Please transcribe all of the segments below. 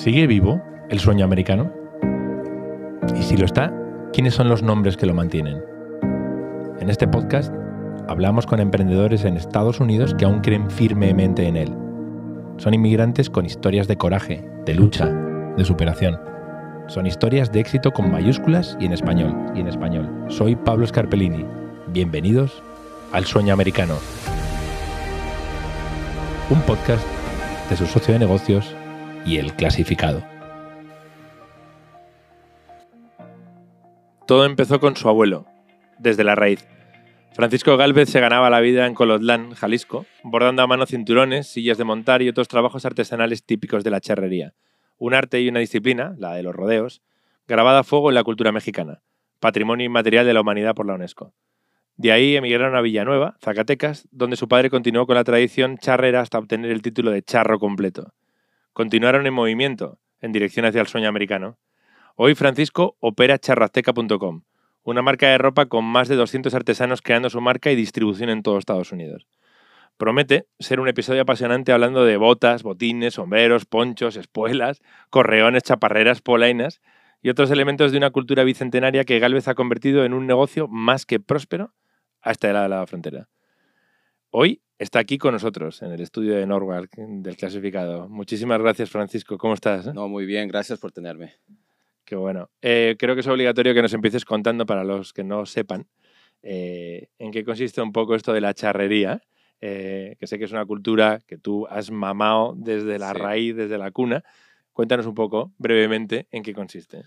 ¿Sigue vivo el sueño americano? Y si lo está, ¿quiénes son los nombres que lo mantienen? En este podcast hablamos con emprendedores en Estados Unidos que aún creen firmemente en él. Son inmigrantes con historias de coraje, de lucha, de superación. Son historias de éxito con mayúsculas y en español, y en español. Soy Pablo Scarpellini. Bienvenidos al Sueño Americano. Un podcast de su socio de negocios y el clasificado. Todo empezó con su abuelo, desde la raíz. Francisco Gálvez se ganaba la vida en Colotlán, Jalisco, bordando a mano cinturones, sillas de montar y otros trabajos artesanales típicos de la charrería. Un arte y una disciplina, la de los rodeos, grabada a fuego en la cultura mexicana, patrimonio inmaterial de la humanidad por la UNESCO. De ahí emigraron a Villanueva, Zacatecas, donde su padre continuó con la tradición charrera hasta obtener el título de charro completo continuaron en movimiento, en dirección hacia el sueño americano. Hoy Francisco opera charrazteca.com, una marca de ropa con más de 200 artesanos creando su marca y distribución en todo Estados Unidos. Promete ser un episodio apasionante hablando de botas, botines, sombreros, ponchos, espuelas, correones, chaparreras, polainas y otros elementos de una cultura bicentenaria que Galvez ha convertido en un negocio más que próspero hasta el lado de la frontera. Hoy está aquí con nosotros en el estudio de Norwalk del clasificado. Muchísimas gracias, Francisco. ¿Cómo estás? No, muy bien, gracias por tenerme. Qué bueno. Eh, creo que es obligatorio que nos empieces contando para los que no sepan eh, en qué consiste un poco esto de la charrería, eh, que sé que es una cultura que tú has mamado desde la raíz, desde la cuna. Cuéntanos un poco, brevemente, en qué consiste.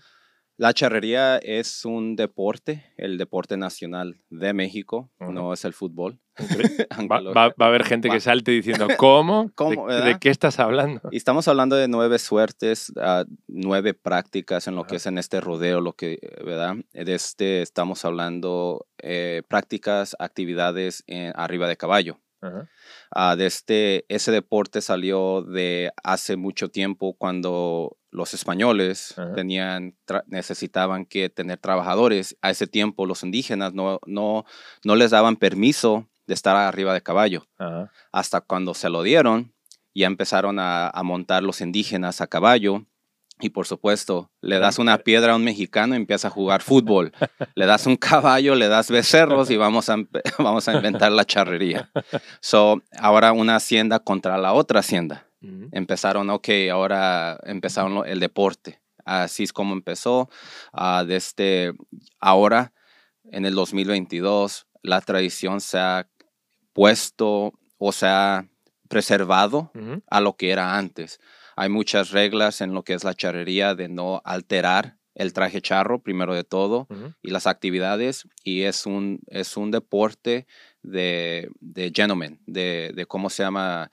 La charrería es un deporte, el deporte nacional de México, no es el fútbol. va, a haber gente que salte diciendo, ¿cómo? ¿De, qué estás hablando? Y estamos hablando de nueve suertes, uh, nueve prácticas en lo que es en este rodeo, lo que, ¿verdad? De este estamos hablando eh, prácticas, actividades en, arriba de caballo. Uh, de este, ese deporte salió de hace mucho tiempo cuando los españoles tenían, necesitaban que tener trabajadores. A ese tiempo los indígenas no, no, no les daban permiso de estar arriba de caballo. Hasta cuando se lo dieron, ya empezaron a, montar los indígenas a caballo. Y por supuesto, le das una piedra a un mexicano y empieza a jugar fútbol. le das un caballo, le das becerros y vamos a, vamos a inventar la charrería. So, ahora una hacienda contra la otra hacienda. Empezaron, ok, ahora empezaron el deporte. Así es como empezó. Uh, desde ahora, en el 2022, la tradición se ha puesto o se ha preservado a lo que era antes. Hay muchas reglas en lo que es la charrería de no alterar el traje charro, primero de todo, y las actividades. Y es un, es un deporte de, de gentlemen, de, de cómo se llama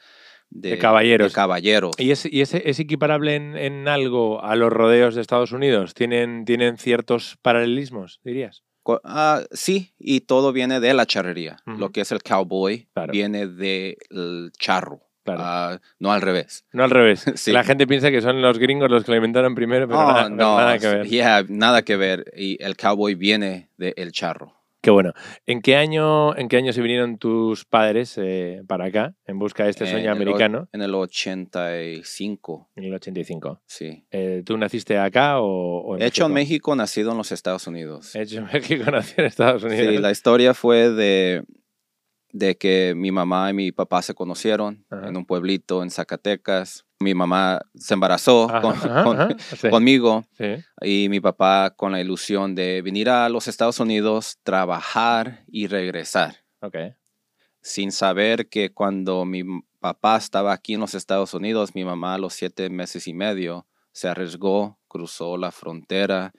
de, caballeros. caballeros. ¿Y, es, y es equiparable en, algo a los rodeos de Estados Unidos? ¿Tienen, ¿Tienen ciertos paralelismos, dirías? Ah, sí, y todo viene de la charrería. Lo que es el cowboy viene del charro. Ah, no al revés. No al revés. La gente piensa que son los gringos los que lo inventaron primero, pero oh, no, nada que ver. nada que ver. Y el cowboy viene del charro. Qué bueno. ¿En qué año, en qué año se vinieron tus padres eh, para acá en busca de este sueño americano? en el 85. En el 85. Sí. Eh, ¿Tú naciste acá o, en Hecho en México, nacido en los Estados Unidos. Hecho en México, nacido en Estados Unidos. Sí, la historia fue de, de que mi mamá y mi papá se conocieron en un pueblito en Zacatecas mi mamá se embarazó conmigo y mi papá con la ilusión de venir a los Estados Unidos, trabajar y regresar. Sin saber que cuando mi papá estaba aquí en los Estados Unidos, mi mamá a los siete meses y medio se arriesgó, cruzó la frontera.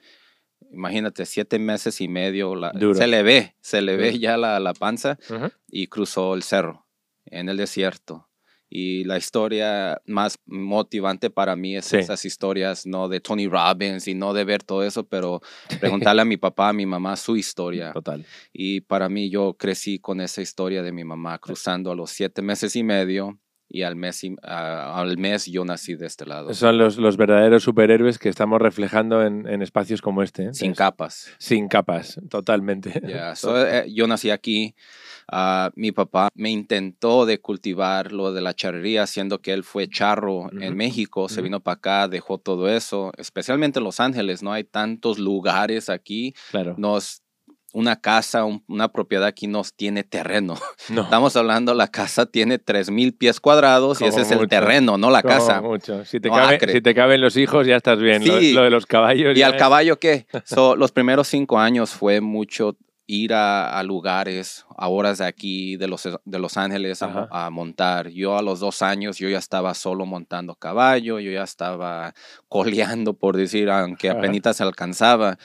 Imagínate, siete meses y medio, se le ve, se le ve ya la, la panza y cruzó el cerro en el desierto. Y la historia más motivante para mí es esas historias, no de Tony Robbins y no de ver todo eso, pero preguntarle a mi papá, a mi mamá su historia. Total. Y para mí yo crecí con esa historia de mi mamá cruzando a los siete meses y medio y al mes, y- a- al mes yo nací de este lado. Son los, los verdaderos superhéroes que estamos reflejando en, en espacios como este. ¿eh? Sin capas. Sin capas, totalmente. Ya, so, eh, yo nací aquí. ah, mi papá me intentó de cultivar lo de la charrería, siendo que él fue charro Ujú, en México, se ujú. vino para acá, dejó todo eso, especialmente en Los Ángeles, no hay tantos lugares aquí, Claro. nos una casa, un- una propiedad aquí nos tiene terreno. No, Estamos hablando, la casa tiene 3.000 pies cuadrados y ese es el terreno, no la como casa. mucho. Si te, No cabe- si te caben los hijos, ya estás bien. Lo- Sí. Lo, de los caballos. ¿Y al es- caballo qué? So, los primeros cinco años fue mucho ir a, a lugares, a horas de aquí, de Los, de los Ángeles, a, a montar. Yo a los dos años, yo ya estaba solo montando caballo, yo ya estaba coleando, por decir, aunque apenas se alcanzaba.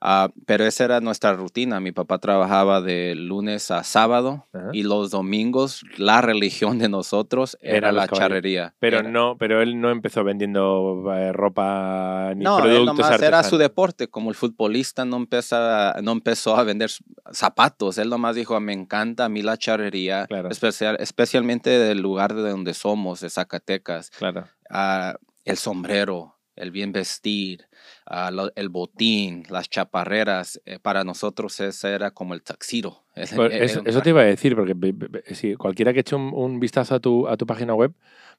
Ah, pero esa era nuestra rutina. Mi papá trabajaba de lunes a sábado ajá. y los domingos la religión de nosotros era, Era la charrería. Pero Era- no, pero él no empezó vendiendo eh, ropa ni No, él productos nomás era su deporte, como el futbolista no, empieza, no empezó a vender zapatos, él nomás dijo, me encanta a mí la charrería, Claro. especial, especialmente del lugar de donde somos, de Zacatecas, Claro. ah, el sombrero, el bien vestir, ah, lo- el botín, las chaparreras, eh, para nosotros ese era como el taxiro. Eso, eso te iba a decir, porque si cualquiera que eche un, un vistazo a tu, a tu página web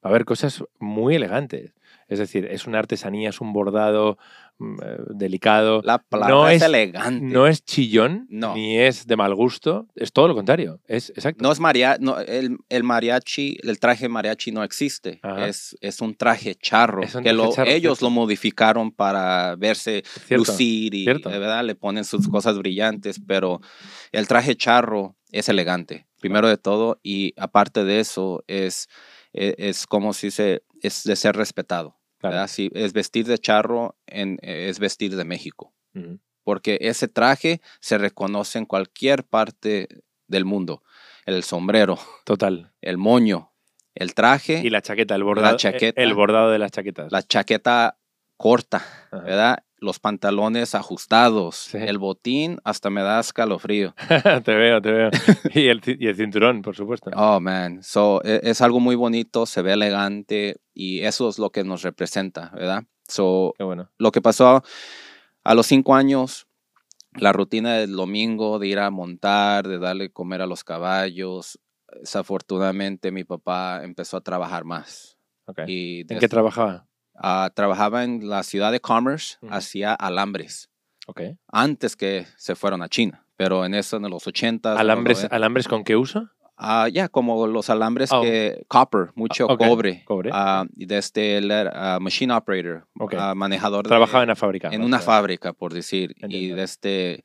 va a ver cosas muy elegantes. Es decir, es una artesanía, es un bordado mm, eh, delicado. La palabra no es, es- elegante. No es chillón, No. ni es de mal gusto, es todo lo contrario. Es exacto. No es maria, no, el, el mariachi, el traje mariachi no existe. Es, es un traje charro. Que lo- ellos cierto. lo modificaron para verse Cierto, lucir y cierto. eh, ¿verdad? le ponen sus cosas brillantes, pero el traje charro es elegante, primero de todo, y aparte de eso, es, e- es, como si se es de ser respetado. Claro. ¿verdad? Si es vestir de charro, en, es vestir de México porque ese traje se reconoce en cualquier parte del mundo. El sombrero, Total. el moño, el traje, Y la chaqueta, el bordado. chaqueta. El bordado de las chaquetas. la chaqueta corta, Ajá. ¿verdad? Los pantalones ajustados, Sí. el botín, hasta me da escalofrío. te veo, te veo. y, el, y el cinturón, por supuesto. Oh, man. So, e- es, algo muy bonito, se ve elegante y eso es lo que nos representa, ¿verdad? So, Qué bueno. lo que pasó a los cinco años, la rutina del domingo de ir a montar, de darle comer a los caballos. Desafortunadamente mi papá empezó a trabajar más. Y ¿En qué trabajaba? Ah, trabajaba en la ciudad de Commerce, hacía alambres, antes que se fueron a China. Pero en eso, en los 80. ¿Alambres, ¿Alambres con qué uso? Ah, ya, como los alambres Oh. que, copper, mucho cobre. cobre. Desde era ah, machine operator, Ok. ah, manejador de- Trabajaba en la fábrica. en ¿no? una O sea, fábrica, por decir. Y Entiendo. de este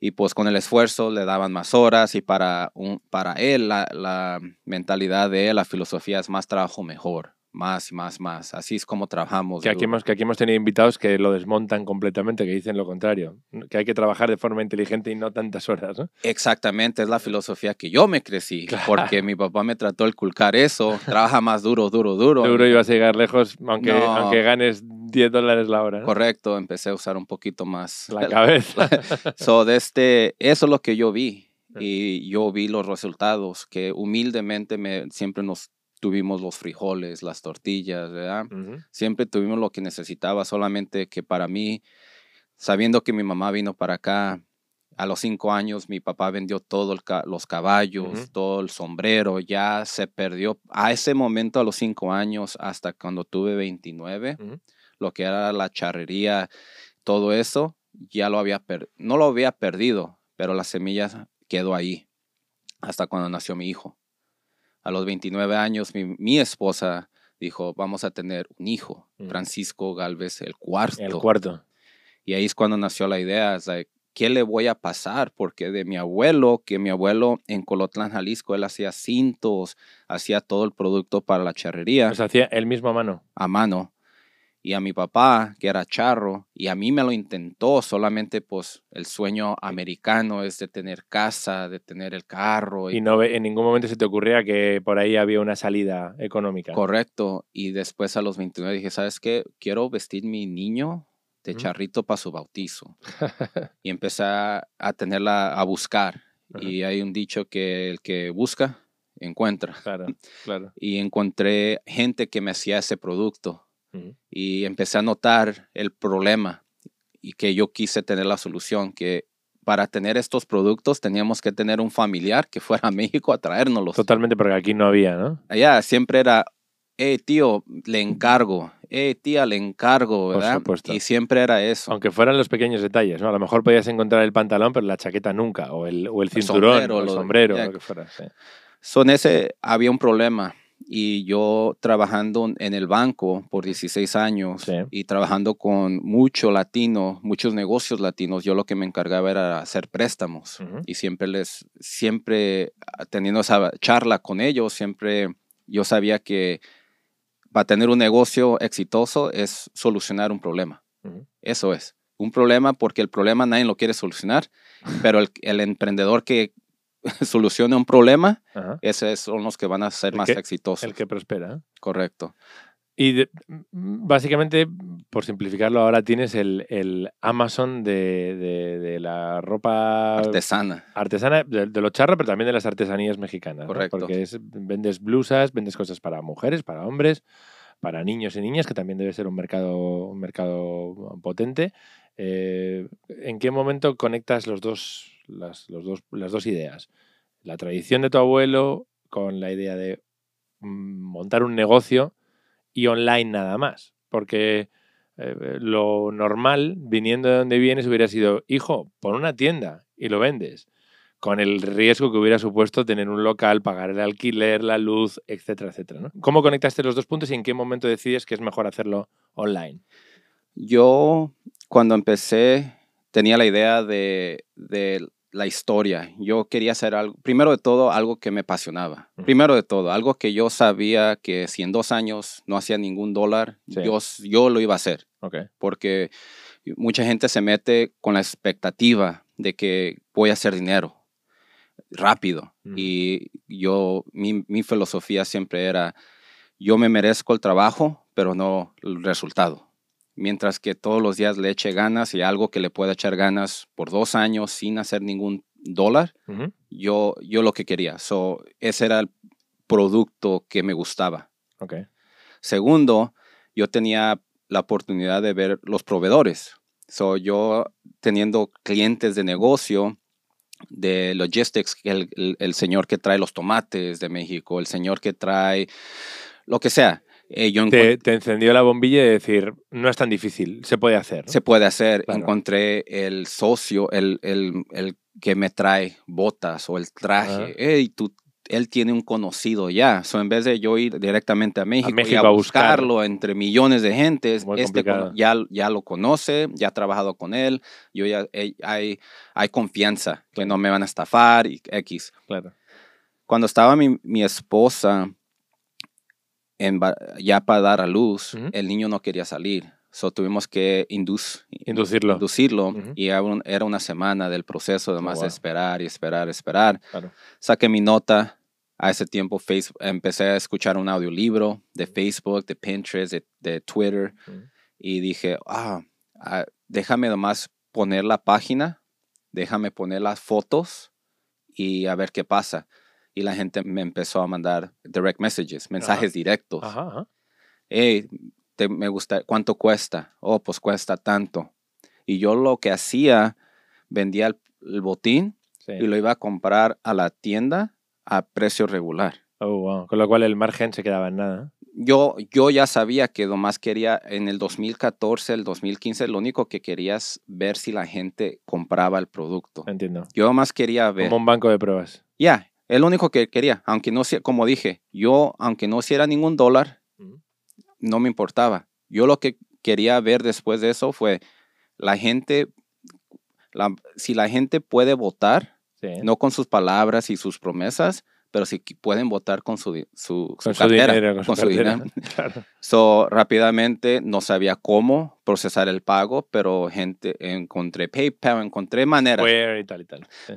y pues con el esfuerzo le daban más horas y para, un, para él la, la mentalidad de él, la filosofía es más trabajo mejor, más más, más. Así es como trabajamos. Que aquí, duro. hemos, que aquí hemos tenido invitados que lo desmontan completamente, que dicen lo contrario. Que hay que trabajar de forma inteligente y no tantas horas. ¿no? Exactamente, es la filosofía que yo me crecí, Claro. porque mi papá me trató de culcar eso, trabaja más duro, duro, duro. Seguro ibas a llegar lejos, aunque, No. aunque ganes 10 dólares la hora. ¿no? Correcto, empecé a usar un poquito más La cabeza. So, de este, eso es lo que yo vi. Mm. Y yo vi los resultados, que humildemente me, siempre nos tuvimos los frijoles, las tortillas, ¿verdad? Siempre tuvimos lo que necesitaba, solamente que para mí, sabiendo que mi mamá vino para acá, a los cinco años mi papá vendió todos los caballos, todo el sombrero, ya se perdió. A ese momento, a los cinco años, hasta cuando tuve 29, Ujú. lo que era la charrería, todo eso, ya lo había no lo había perdido, pero la semilla quedó ahí hasta cuando nació mi hijo. A los 29 años, mi, mi esposa dijo, vamos a tener un hijo, Mm. Francisco Galvez, el cuarto. El cuarto. Y ahí es cuando nació la idea, es like, ¿qué le voy a pasar? Porque de mi abuelo, que mi abuelo en Colotlán, Jalisco, él hacía cintos, hacía todo el producto para la charrería Los hacía él mismo a mano. a mano. Y a mi papá, que era charro, y a mí me lo intentó, solamente pues el sueño americano es de tener casa, de tener el carro. Y no en ningún momento se te ocurría que por ahí había una salida económica. Correcto. Y después a los 29 dije, ¿sabes qué? Quiero vestir mi niño de charrito para su bautizo. y empecé a, tenerla, a buscar. Y hay un dicho que el que busca encuentra. Claro, claro. Y encontré gente que me hacía ese producto Ujú. y empecé a notar el problema y que yo quise tener la solución, que para tener estos productos teníamos que tener un familiar que fuera a México a traérnoslos. Totalmente, porque aquí no había, ¿no? Allá siempre era, hey tío, le encargo, hey tía, le encargo, Por ¿verdad? supuesto. Y siempre era eso. Aunque fueran los pequeños detalles, ¿no? A lo mejor podías encontrar el pantalón, pero la chaqueta nunca, o el, o el El cinturón, sombrero, o el lo- sombrero, ya. lo que fuera. sí. So, en ese había un problema y yo trabajando en el banco por 16 años Sí. y trabajando con mucho latino, muchos negocios latinos, yo lo que me encargaba era hacer préstamos y siempre les, siempre ah, teniendo esa charla con ellos, siempre yo sabía que para tener un negocio exitoso es solucionar un problema. Eso es. Un problema porque el problema nadie lo quiere solucionar, pero el, el emprendedor que soluciona un problema, Ajá. esos son los que van a ser El más que- exitosos. El que prospera. Correcto. Y de- mm, básicamente, por simplificarlo, ahora tienes el, el Amazon de, de- de la ropa Artesana. artesana, de, los charros, pero también de las artesanías mexicanas. ¿no? Correcto. Porque es, vendes blusas, vendes cosas para mujeres, para hombres, para niños y niñas, que también debe ser un mercado, un mercado potente. Eh, ¿En qué momento conectas los dos, las, los dos, las dos ideas? La tradición de tu abuelo con la idea de mm, montar un negocio y online nada más. Porque eh, lo normal, viniendo de donde vienes, hubiera sido, hijo, pon una tienda y lo vendes. Con el riesgo que hubiera supuesto tener un local, pagar el alquiler, la luz, etcétera, etcétera. ¿no? ¿Cómo conectaste los dos puntos y en qué momento decides que es mejor hacerlo online? Yo, cuando empecé, tenía la idea de, de la historia. Yo quería hacer algo, primero de todo, algo que me apasionaba. Primero de todo, algo que yo sabía que si en dos años no hacía ningún dólar, Sí. yo, yo lo iba a hacer. Porque mucha gente se mete con la expectativa de que voy a hacer dinero rápido. Y yo, mi, mi filosofía siempre era, yo me merezco el trabajo, pero no el resultado. Mientras que todos los días le eche ganas y algo que le pueda echar ganas por dos años sin hacer ningún dólar, yo, yo lo que quería. So, ese era el producto que me gustaba. Ok. Segundo, yo tenía la oportunidad de ver los proveedores. So, yo teniendo clientes de negocio, de logistics, el- el señor que trae los tomates de México, el señor que trae lo que sea. Eh, yo Te, te encendió la bombilla de decir, no es tan difícil, se puede hacer. ¿no? se puede hacer. Claro. Encontré el socio, el, el- el que me trae botas o el traje. Ajá. Ey, tú, él tiene un conocido ya. So, en vez de yo ir directamente a México, y México a a buscar. buscarlo entre millones de gentes, Muy este ya, ya lo conoce, ya ha trabajado con él. Yo ya eh, hay, hay confianza que no me van a estafar y X. Claro. Cuando estaba mi, mi esposa en ya para dar a luz, el niño no quería salir. So tuvimos que induc- Inducirlo. inducirlo y era, un- era una semana del proceso de Oh, wow. esperar y esperar, esperar. Claro. Saqué mi nota. A ese tiempo face- empecé a escuchar un audiolibro de Facebook, de Pinterest, de, de Twitter y dije, ah, ah, déjame nomás poner la página, déjame poner las fotos y a ver qué pasa. Y la gente me empezó a mandar direct messages, mensajes directos. Ajá, ajá. Hey, te- me gusta, ¿cuánto cuesta? Oh, pues cuesta tanto. Y yo lo que hacía, vendía el, el botín Sí. y lo iba a comprar a la tienda a precio regular. Oh, wow. Con lo cual el margen se quedaba en nada. Yo, yo ya sabía que nomás quería, en el 2014, el 2015, lo único que quería es ver si la gente compraba el producto. Entiendo. Yo más quería ver. Como un banco de pruebas. Ya, es lo único que quería. Aunque no sea, como dije, yo, aunque no hiciera ningún dólar, no me importaba. Yo lo que quería ver después de eso fue la gente, la- si la gente puede votar, Sí. no con sus palabras y sus promesas, pero si pueden votar con su, su, su Con su cartera, dinero, con su cartera. dinero. Claro. So, rápidamente no sabía cómo procesar el pago, pero gente, encontré PayPal, encontré maneras. Y tal y tal. Sí.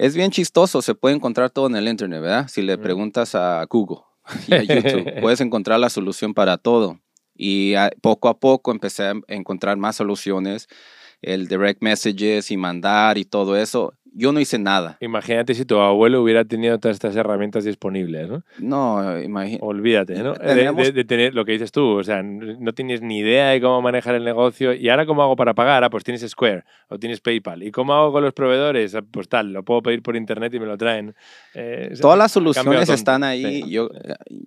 Es bien chistoso, se puede encontrar todo en el internet, ¿verdad? Si le preguntas a Google y a YouTube, puedes encontrar la solución para todo. Y ah, poco a poco empecé a encontrar más soluciones, el direct messages y mandar y todo eso. Yo no hice nada. Imagínate si tu abuelo hubiera tenido todas estas herramientas disponibles, ¿no? No, imagínate. Olvídate, ¿no? De, Teníamos- de- de tener lo que dices tú, o sea, no tienes ni idea de cómo manejar el negocio. ¿Y ahora cómo hago para pagar? Ah, pues tienes Square o tienes PayPal. ¿Y cómo hago con los proveedores? Ah, Pues tal, lo puedo pedir por internet y me lo traen. Eh, Todas las soluciones están ahí. Sí. Yo,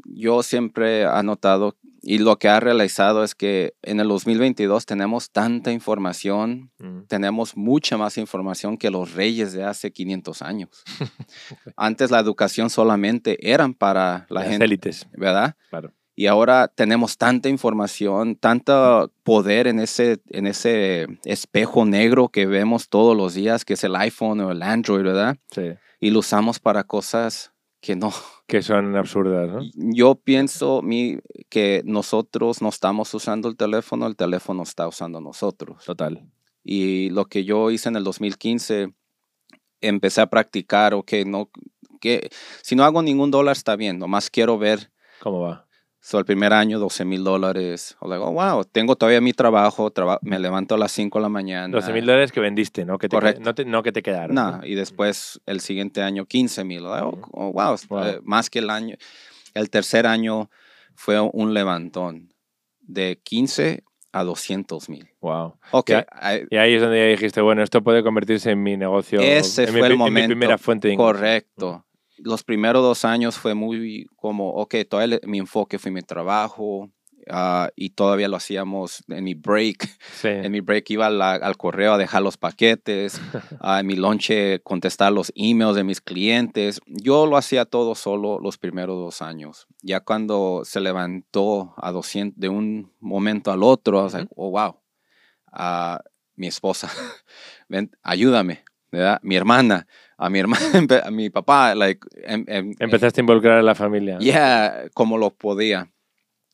yo siempre he notado y lo que ha realizado es que en el 2022 tenemos tanta información, Mm. tenemos mucha más información que los reyes de hace 500 años. Antes la educación solamente eran para la Las gente, élites, ¿verdad? claro. Y ahora tenemos tanta información, tanto poder en ese, en ese espejo negro que vemos todos los días, que es el iPhone o el Android, ¿verdad? Sí. Y lo usamos para cosas que no. Que son absurdas, ¿no? Yo pienso mi, que nosotros no estamos usando el teléfono, el teléfono está usando nosotros. Total. Y lo que yo hice en el 2015, empecé a practicar, ok, no, que si no hago ningún dólar está bien, nomás quiero ver ¿Cómo va? So, el primer año, 12 mil dólares. O oh, wow, tengo todavía mi trabajo, traba- me levanto a las 5 de la mañana. 12 mil dólares que vendiste, ¿no? Que te, Correcto. No, te, no que te quedaron. No, y después el siguiente año 15 mil. Oh, oh, wow, Wow. eh, más que el año. El tercer año fue un levantón de 15 a 200 mil. Wow. Ok, Ya- I- Y ahí es donde ya dijiste, bueno, esto puede convertirse en mi negocio. Ese en mi fue el pri- en mi momento. primera fuente de correcto. Los primeros dos años fue muy como, ok, todo el- mi enfoque fue mi trabajo ah, y todavía lo hacíamos en mi break. Sí. En mi break iba la- al correo a dejar los paquetes, ah, en mi lonche contestar los emails de mis clientes. Yo lo hacía todo solo los primeros dos años. Ya cuando se levantó a 200 de un momento al otro, I was like, oh, wow. Mi esposa, ven, ayúdame, ¿verdad? Mi hermana, a mi hermana, a mi papá, like, em- em- Empezaste a involucrar a la familia. yeah, como lo podía.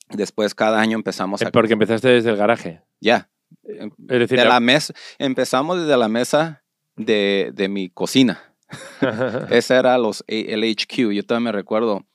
Después cada año empezamos Eh, a... Porque empezaste desde el garaje. Ya, Es decir, de la- la mesa, empezamos desde la mesa de, de mi cocina. Ese era los, el HQ. Yo todavía me recuerdo.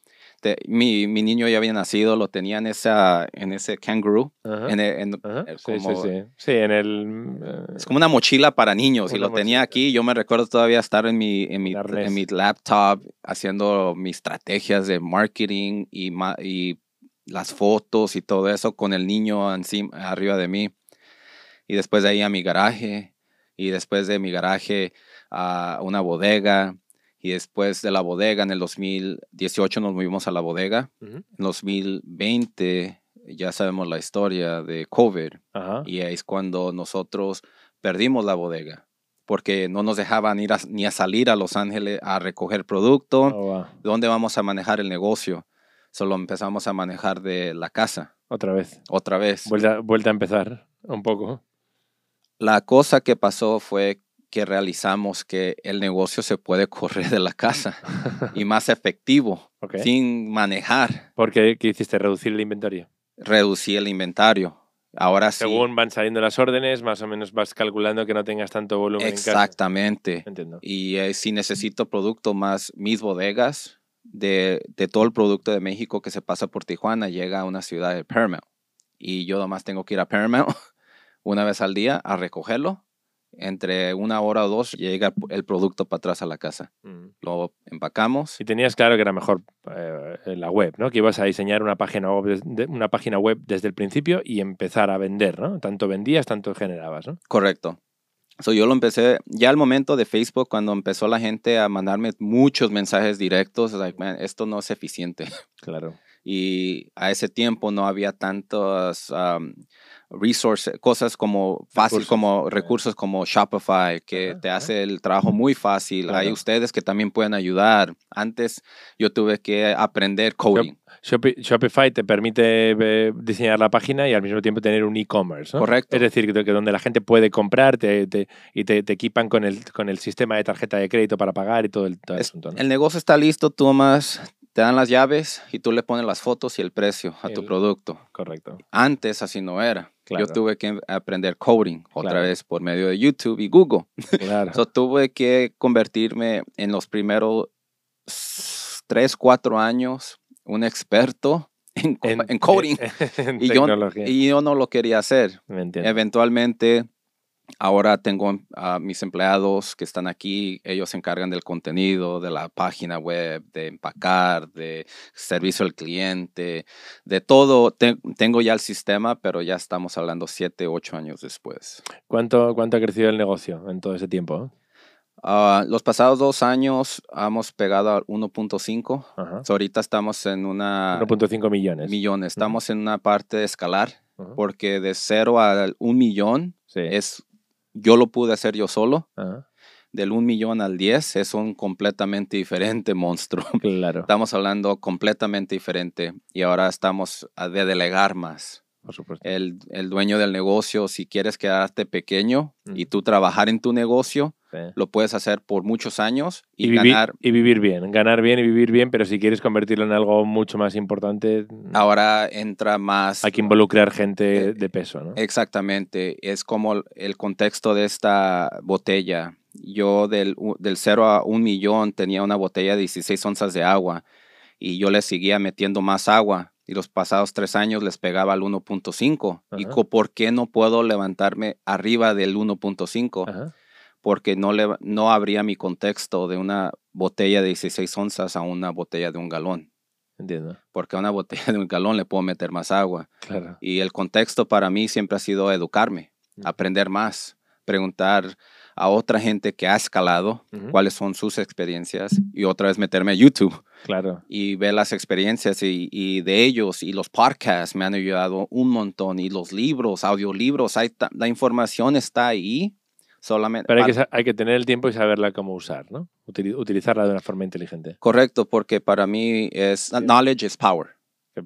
mi, mi niño ya había nacido, lo tenía en, esa, en ese kangaroo. Ajá, En en- ajá. eh, Sí, sí, como- sí. Sí, en el... eh, Es como una mochila para niños y lo tenía aquí. Yo me recuerdo todavía estar en mi, en mi, en mi laptop haciendo mis estrategias de marketing y, y las fotos y todo eso con el niño encima, arriba de mí. Y después de ahí a mi garaje y después de mi garaje a una bodega. Y después de la bodega, en el 2018 nos movimos a la bodega. ujú, En 2020 ya sabemos la historia de COVID. Ajá. Y es cuando nosotros perdimos la bodega, porque no nos dejaban ir a- ni a salir a Los Ángeles a recoger producto. Oh, wow. ¿Dónde vamos a manejar el negocio? Solo empezamos a manejar de la casa, Otra vez. otra vez. Vuelta, vuelta a empezar un poco. La cosa que pasó fue que realizamos que el negocio se puede correr de la casa y más efectivo, Ok. sin manejar. Porque ¿qué hiciste? Reducir el inventario. Reducir el inventario. Ahora sí. Según van saliendo las órdenes, más o menos vas calculando que no tengas tanto volumen en casa. Exactamente. Entiendo. Y eh, si necesito producto más, mis bodegas de, de todo el producto de México que se pasa por Tijuana llega a una ciudad de Paramount. Y yo nomás tengo que ir a Paramount una vez al día a recogerlo. Entre una hora o dos llega el producto para atrás a la casa. Mm. Lo empacamos. Y tenías claro que era mejor eh, la web, ¿no? Que ibas a diseñar una página web, des- de- una página web desde el principio y empezar a vender, ¿no? Tanto vendías, tanto generabas, ¿no? Correcto. So, yo lo empecé ya al momento de Facebook, cuando empezó la gente a mandarme muchos mensajes directos, like, man, esto no es eficiente. Claro. y a ese tiempo no había tantos um, resources, cosas como fácil, Recursos. como recursos como Shopify, que te hace el trabajo muy fácil. Hay ustedes que también pueden ayudar. Antes yo tuve que aprender coding. Shopi- Shopify te permite eh, diseñar la página y al mismo tiempo tener un e-commerce, ¿no? Correcto. Es decir, que, donde la gente puede comprar te- te- y te, te equipan con el, con el sistema de tarjeta de crédito para pagar y todo el, todo el Es- asunto, ¿no? El negocio está listo, tú más te dan las llaves y tú le pones las fotos y el precio a tu producto. Correcto. Antes así no era. Claro. Yo tuve que aprender coding otra Claro. vez por medio de YouTube y Google. Claro. So, tuve que convertirme en los primeros tres, cuatro años un experto en, co- en coding. en y, yo, y yo no lo quería hacer. Eventualmente Ahora tengo a mis empleados que están aquí, ellos se encargan del contenido, de la página web, de empacar, de servicio al cliente, de todo. tengo ya el sistema, pero ya estamos hablando siete, ocho años después. ¿Cuánto, cuánto ha crecido el negocio en todo ese tiempo? Ah, los pasados dos años hemos pegado al 1.5. ahorita estamos en una... 1.5 millones. Millones. Estamos en una parte de escalar, porque de cero al un millón es yo lo pude hacer yo solo. Del 1 millón al 10 es un completamente diferente monstruo. Claro. Estamos hablando completamente diferente y ahora estamos a de delegar más. Por supuesto. El, el dueño del negocio, si quieres quedarte pequeño y tú trabajar en tu negocio, lo puedes hacer por muchos años y, ganar. y vivir bien, ganar bien y vivir bien, pero si quieres convertirlo en algo mucho más importante. Mm, Ahora entra más. Hay que involucrar gente eh, de peso, ¿no? Exactamente. Es como el contexto de esta botella. Yo del, del 0 a un millón tenía una botella de 16 onzas de agua y yo le seguía metiendo más agua y los pasados tres años les pegaba al 1.5. ¿Y por qué no puedo levantarme arriba del 1.5? Porque no, le, no habría mi contexto de una botella de 16 onzas a una botella de un galón. Entiendo. Porque a una botella de un galón le puedo meter más agua. Claro. Y el contexto para mí siempre ha sido educarme, aprender más, preguntar a otra gente que ha escalado cuáles son sus experiencias y otra vez meterme a YouTube. Claro. Y ver las experiencias y, y de ellos y los podcasts me han ayudado un montón y los libros, audiolibros, hay la información está ahí Solamente, Pero hay que, hay que, tener el tiempo y saberla cómo usar, ¿no? Utilizarla de una forma inteligente. Correcto, porque para mí es knowledge is power.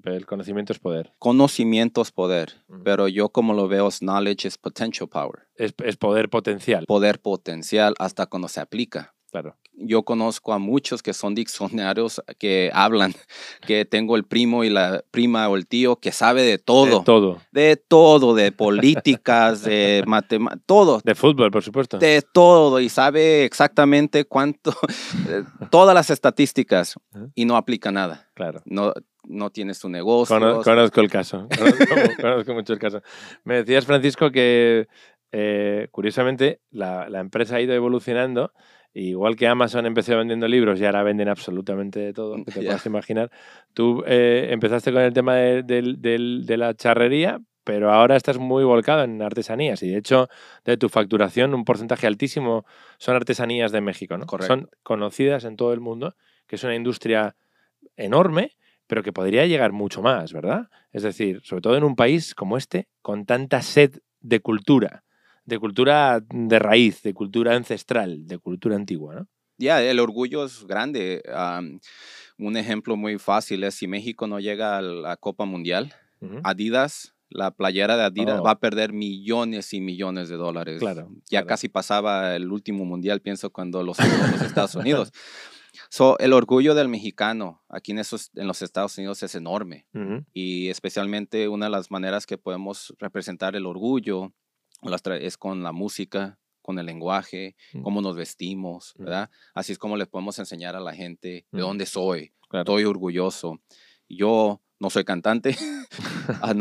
El conocimiento es poder. Conocimiento es poder, pero yo como lo veo es knowledge is potential power. Es, es poder potencial. Poder potencial hasta cuando se aplica. Claro yo conozco a muchos que son diccionarios que hablan, que tengo el primo y la prima o el tío que sabe de todo. De todo. De todo, de políticas, de matemáticas, todo. De fútbol, por supuesto. De todo y sabe exactamente cuánto, todas las estadísticas y no aplica nada. Claro. No, no tienes tu negocio. Conozco, el caso, conozco, mucho el caso. Me decías, Francisco, que eh, curiosamente la, la empresa ha ido evolucionando Igual que Amazon empezó vendiendo libros y ahora venden absolutamente de todo, que te puedas imaginar. Tú eh, empezaste con el tema de, la charrería, pero ahora estás muy volcado en artesanías y de hecho de tu facturación un porcentaje altísimo son artesanías de México, ¿no? Son conocidas en todo el mundo, que es una industria enorme, pero que podría llegar mucho más, ¿verdad? Es decir, sobre todo en un país como este, con tanta sed de cultura de cultura de raíz, de cultura ancestral, de cultura antigua, ¿no? Ya, el orgullo es grande. un ejemplo muy fácil es si México no llega a la Copa Mundial, Adidas, la playera de Adidas oh. va a perder millones y millones de dólares. Claro. Ya casi pasaba el último mundial, pienso, cuando los, los Estados Unidos. So, el orgullo del mexicano aquí en, esos, en los Estados Unidos es enorme. Y especialmente una de las maneras que podemos representar el orgullo es con la música, con el lenguaje, mm. cómo nos vestimos, mm. ¿verdad? Así es como les podemos enseñar a la gente de mm. dónde soy. Estoy orgulloso. Yo no soy cantante, ah,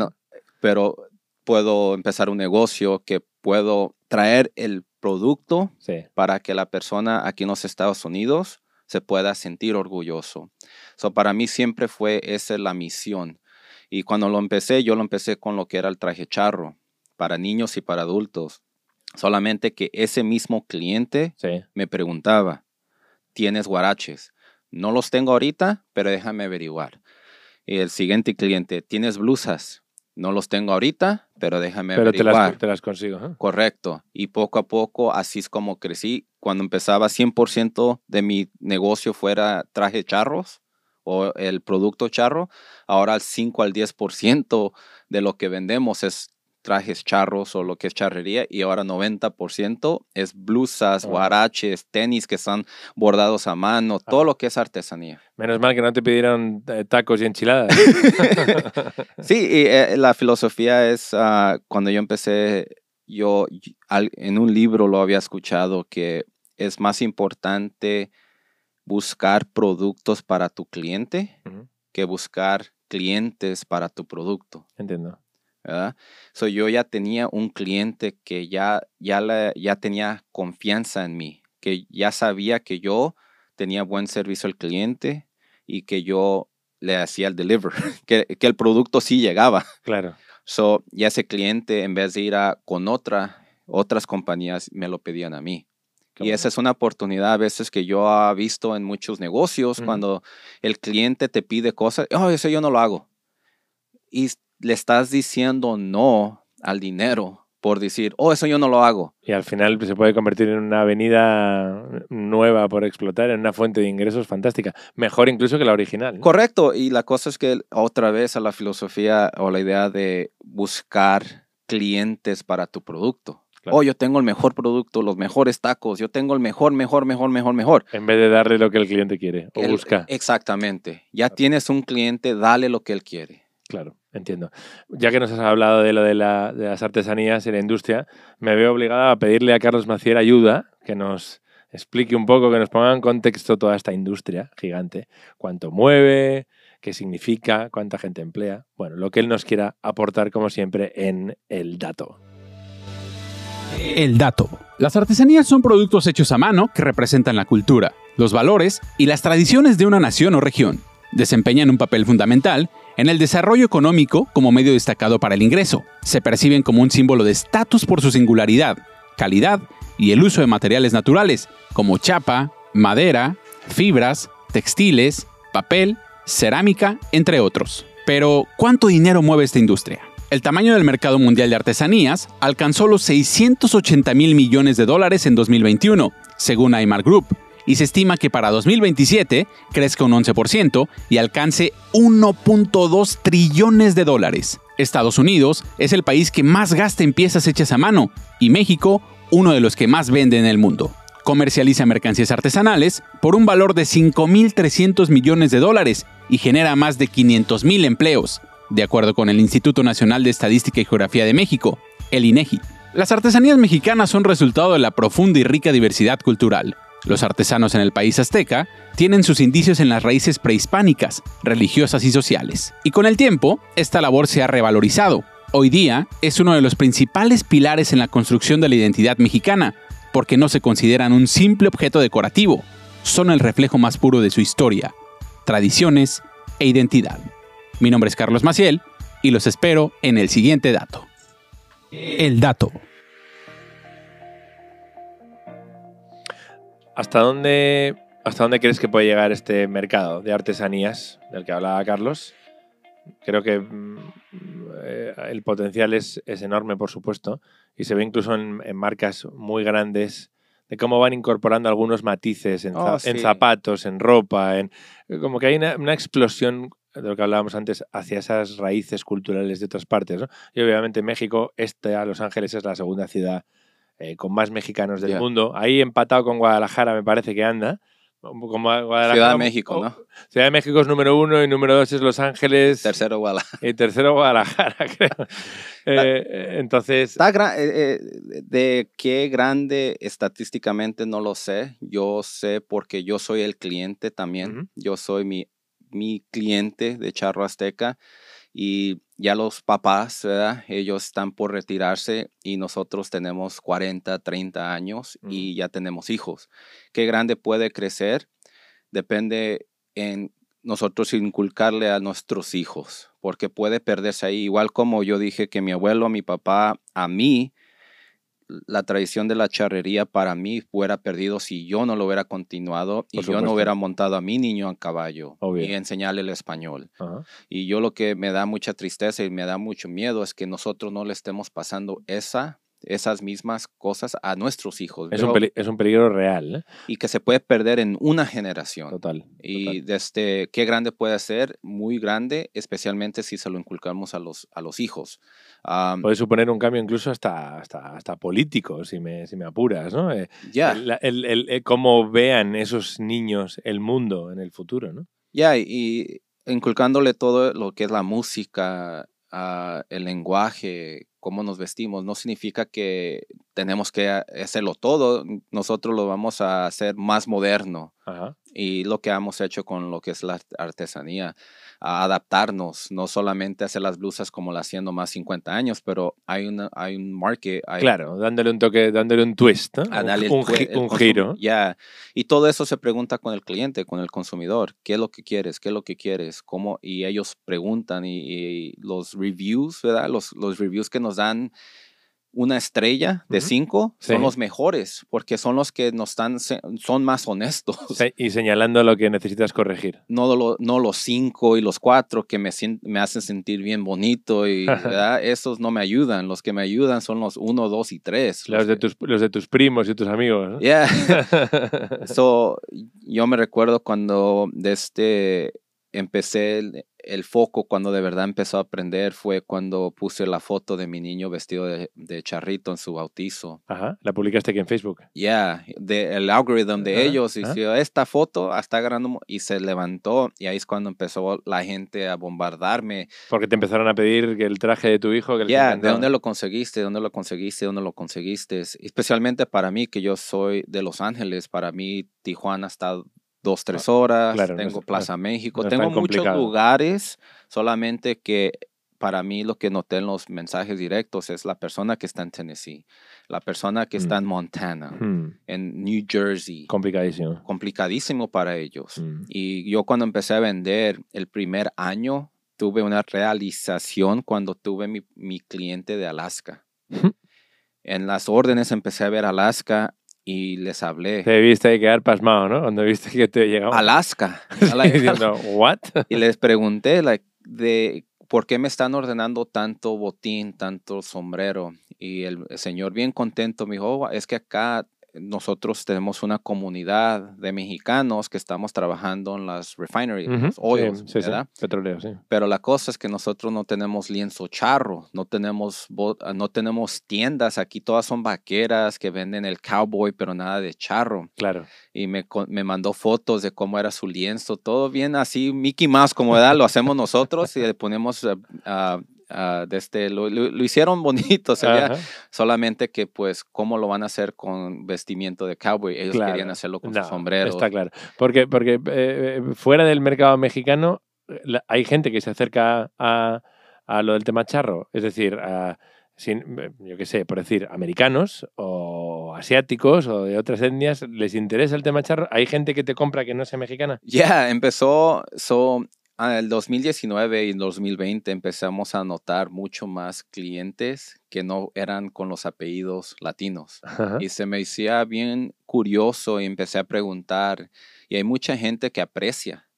pero puedo empezar un negocio que puedo traer el producto para que la persona aquí en los Estados Unidos se pueda sentir orgulloso. So, para mí siempre fue esa la misión. Y cuando lo empecé, yo lo empecé con lo que era el traje charro para niños y para adultos. Solamente que ese mismo cliente me preguntaba, ¿tienes guaraches? No los tengo ahorita, pero déjame averiguar. Y el siguiente cliente, ¿tienes blusas? No los tengo ahorita, pero déjame averiguar. Pero te, te las, consigo. Correcto. Y poco a poco, así es como crecí. Cuando empezaba 100% de mi negocio fuera traje charros o el producto charro, ahora el 5 al 10% de lo que vendemos es trajes charros o lo que es charrería y ahora 90% es blusas, oh. guaraches, tenis que están bordados a mano, todo lo que es artesanía. Menos mal que no te pidieron eh, tacos y enchiladas. sí, y, eh, la filosofía es ah, cuando yo empecé, yo en un libro lo había escuchado que es más importante buscar productos para tu cliente que buscar clientes para tu producto. Entiendo. ¿Verdad? So, yo ya tenía un cliente que ya, ya, la- ya tenía confianza en mí, que ya sabía que yo tenía buen servicio al cliente y que yo le hacía el deliver, que, que el producto sí llegaba. Claro. So, ya ese cliente, en vez de ir a, con otra, otras compañías, me lo pedían a mí. Qué y bueno. esa es una oportunidad a veces que yo he visto en muchos negocios, Ujú. cuando el cliente te pide cosas, oh, eso yo no lo hago. Y le estás diciendo no al dinero por decir, oh, eso yo no lo hago. Y al final se puede convertir en una avenida nueva por explotar, en una fuente de ingresos fantástica. Mejor incluso que la original. ¿no? Correcto. Y la cosa es que otra vez a la filosofía o la idea de buscar clientes para tu producto. Claro. Oh, yo tengo el mejor producto, los mejores tacos, yo tengo el mejor, mejor, mejor, mejor, mejor. En vez de darle lo que el cliente quiere o El- busca. Exactamente. Ya tienes un cliente, dale lo que él quiere. Claro, entiendo. Ya que nos has hablado de lo de, la- de las artesanías y la industria, me veo obligado a pedirle a Carlos Maciel ayuda, que nos explique un poco, que nos ponga en contexto toda esta industria gigante. Cuánto mueve, qué significa, cuánta gente emplea. Bueno, lo que él nos quiera aportar, como siempre, en el dato. El dato. Las artesanías son productos hechos a mano que representan la cultura, los valores y las tradiciones de una nación o región. Desempeñan un papel fundamental en el desarrollo económico como medio destacado para el ingreso. Se perciben como un símbolo de estatus por su singularidad, calidad y el uso de materiales naturales, como chapa, madera, fibras, textiles, papel, cerámica, entre otros. Pero, ¿cuánto dinero mueve esta industria? El tamaño del mercado mundial de artesanías alcanzó los 680 mil millones de dólares en 2021, según Aymar Group, y se estima que para 2027 crezca un 11% y alcance 1.2 trillones de dólares. Estados Unidos es el país que más gasta en piezas hechas a mano y México uno de los que más vende en el mundo. Comercializa mercancías artesanales por un valor de 5.300 millones de dólares y genera más de 500.000 empleos, de acuerdo con el Instituto Nacional de Estadística y Geografía de México, el INEGI. Las artesanías mexicanas son resultado de la profunda y rica diversidad cultural. Los artesanos en el país azteca tienen sus indicios en las raíces prehispánicas, religiosas y sociales. Y con el tiempo, esta labor se ha revalorizado. Hoy día es uno de los principales pilares en la construcción de la identidad mexicana, porque no se consideran un simple objeto decorativo, son el reflejo más puro de su historia, tradiciones e identidad. Mi nombre es Carlos Maciel y los espero en el siguiente dato. El dato. ¿Hasta dónde, ¿Hasta dónde crees que puede llegar este mercado de artesanías del que hablaba Carlos? Creo que mm, eh, el potencial es, es enorme, por supuesto, y se ve incluso en, en marcas muy grandes de cómo van incorporando algunos matices en, Oh, en zapatos, en ropa, en como que hay una, una explosión de lo que hablábamos antes hacia esas raíces culturales de otras partes. ¿no? Y obviamente México, esta, Los Ángeles es la segunda ciudad eh, con más mexicanos del Ya. mundo. Ahí empatado con Guadalajara me parece que anda. Como Guadalajara- Ciudad de México, ¿no? Ciudad de México es número uno y número dos es Los Ángeles. Tercero, Guadalajara. Y tercero Guadalajara, creo. Eh, eh, entonces, Está gra- eh, eh, de qué grande estadísticamente no lo sé. Yo sé porque yo soy el cliente también. Ujú. Yo soy mi, mi cliente de Charro Azteca y ya los papás, ¿verdad? Ellos están por retirarse y nosotros tenemos 40, 30 años y ya tenemos hijos. ¿Qué grande puede crecer? Depende en nosotros inculcarle a nuestros hijos, porque puede perderse ahí, igual como yo dije que mi abuelo, mi papá, a mí, la tradición de la charrería para mí fuera perdido si yo no lo hubiera continuado y yo no hubiera montado a mi niño a caballo Obvio. y enseñarle el español. Y yo lo que me da mucha tristeza y me da mucho miedo es que nosotros no le estemos pasando esa, esas mismas cosas a nuestros hijos. es, un peli- es un peligro real, ¿eh? y que se puede perder en una generación. total. Y total. desde qué grande puede ser, muy grande, especialmente si se lo inculcamos a los, a los hijos. Am, Puede suponer un cambio incluso hasta, hasta, hasta político, si me, si me apuras, ¿no? Eh, ya, el- el- el cómo vean esos niños el mundo en el futuro, ¿no? ya, y inculcándole todo lo que es la música, ah, el lenguaje, cómo nos vestimos, no significa que tenemos que hacerlo todo, nosotros lo vamos a hacer más moderno. Ajá. Y lo que hemos hecho con lo que es la artesanía, a adaptarnos, no solamente hacer las blusas como las haciendo más 50 años, pero hay, una, hay un market. Hay, claro, dándole un toque, dándole un twist, un, gi- giro. Ya, y todo eso se pregunta con el cliente, con el consumidor. ¿Qué es lo que quieres? ¿Qué es lo que quieres? ¿Cómo? Y ellos preguntan y, y los reviews, ¿verdad? Los, los reviews que nos dan una estrella de cinco son los mejores porque son los que nos están, son más honestos. Y señalando lo que necesitas corregir. No, lo- no los cinco y los cuatro que me, me hacen sentir bien bonito y ¿verdad? esos no me ayudan. Los que me ayudan son los uno, dos y tres. Los de que- tus, los de tus primos y tus amigos. ¿no? Yeah. So, yo me recuerdo cuando desde empecé el, foco, cuando de verdad empezó a aprender, fue cuando puse la foto de mi niño vestido de, de charrito en su bautizo. Ajá, la publicaste aquí en Facebook. Yeah, de, el algoritmo de Ajá, ellos hizo esta foto, hasta ganando mo-", y se levantó y ahí es cuando empezó la gente a bombardarme. Porque te empezaron a pedir que el traje de tu hijo. Ya, ¿de encantaba. dónde lo conseguiste? ¿De dónde lo conseguiste? ¿De dónde lo conseguiste? Especialmente para mí, que yo soy de Los Ángeles, para mí Tijuana está dos, tres horas, claro, no tengo es- Plaza México, no tengo muchos complicado. lugares, solamente que para mí lo que noté en los mensajes directos es la persona que está en Tennessee, la persona que está Mm. en Montana, Hmm, en New Jersey, complicadísimo. complicadísimo para ellos. Mm. Y yo cuando empecé a vender el primer año, tuve una realización cuando tuve mi, mi cliente de Alaska. En las órdenes empecé a ver Alaska y les hablé. Te viste ahí quedar pasmado, ¿no? Cuando viste que te llegaba. Alaska. Diciendo, ¿what? y les pregunté like, de por qué me están ordenando tanto botín, tanto sombrero. Y el, el señor bien contento me dijo, "Oh, es que acá nosotros tenemos una comunidad de mexicanos que estamos trabajando en las refineries, Ujú, los oils, sí, sí, sí, ¿verdad? petróleo, sí. Pero la cosa es que nosotros no tenemos lienzo charro, no tenemos, ah, no tenemos tiendas, aquí todas son vaqueras que venden el cowboy, pero nada de charro. Claro. Y me, me mandó fotos de cómo era su lienzo, todo bien así, Mickey Mouse, como edad, lo hacemos nosotros y le ponemos, ah, ah, de este, lo, lo- lo hicieron bonito, se veía, Ajá. solamente que pues, ¿cómo lo van a hacer con vestimiento de cowboy? Ellos querían hacerlo con No, sus sombreros. Está claro. Porque, porque eh, fuera del mercado mexicano eh, la- hay gente que se acerca a, a lo del tema charro. Es decir, a, sin- eh, yo qué sé, por decir, americanos o asiáticos o de otras etnias, ¿les interesa el tema charro? ¿Hay gente que te compra que no sea mexicana? Ya, empezó, so, el 2019 y 2020 empezamos a notar mucho más clientes que no eran con los apellidos latinos. Ajá. Y se me hacía bien curioso y empecé a preguntar. Y hay mucha gente que aprecia,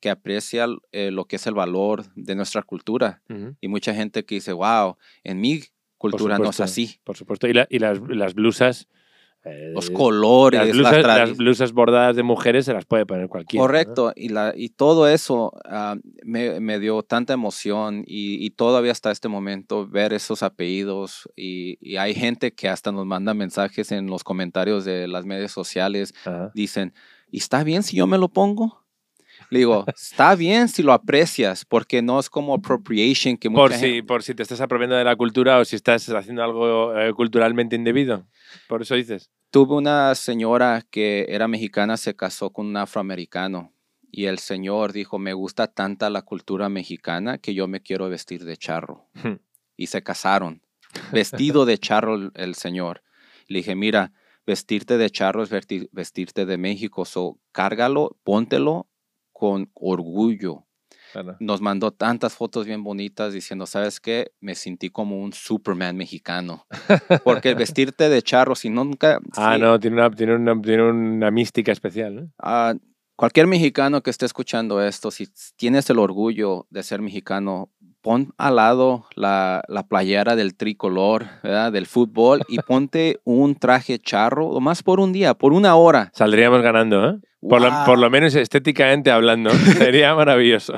que aprecia eh, lo que es el valor de nuestra cultura. Ujú. Y mucha gente que dice, wow, en mi cultura no es supuesto. así. Por supuesto. Y, la- y las, las blusas. Eh, Los colores, las las blusas, tradi- las blusas bordadas de mujeres se las puede poner cualquiera. ¿no? Correcto, y, la, y todo eso ah, me, me dio tanta emoción y, y todavía hasta este momento ver esos apellidos y, y hay gente que hasta nos manda mensajes en los comentarios de las medias sociales, Ajá. dicen, ¿y está bien si yo me lo pongo? Le digo, está bien si lo aprecias, porque no es como appropriation que mucha Por gente- si, por si te estás apropiando de la cultura o si estás haciendo algo eh, culturalmente indebido. Por eso dices. Tuve una señora que era mexicana, se casó con un afroamericano y el señor dijo, me gusta tanta la cultura mexicana que yo me quiero vestir de charro. Y se casaron. Vestido de charro el, el señor. Le dije, mira, vestirte de charro es vestirte de México, so cárgalo, póntelo con orgullo. Claro. Nos mandó tantas fotos bien bonitas diciendo, ¿sabes qué? Me sentí como un Superman mexicano. Porque el vestirte de charro, si nunca... Ah, no, tiene una, tiene una, tiene una mística especial. ¿no? Ah, cualquier mexicano que esté escuchando esto, si tienes el orgullo de ser mexicano, pon al lado la, la playera del tricolor, ¿verdad? del fútbol, y ponte un traje charro, más por un día, por una hora. Saldríamos ganando, ¿eh? Por, lo, ¡Wow! por lo menos estéticamente hablando. Sería maravilloso.